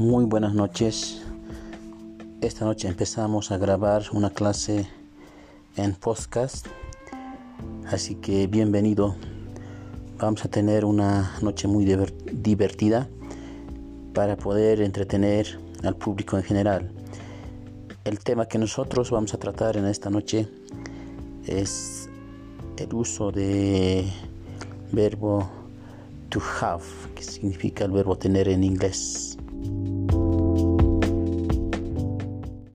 Muy buenas noches. Esta noche empezamos a grabar una clase en podcast. Así que bienvenido. Vamos a tener una noche muy divertida para poder entretener al público en general. El tema que nosotros vamos a tratar en esta noche es el uso de verbo to have, que significa el verbo tener en inglés.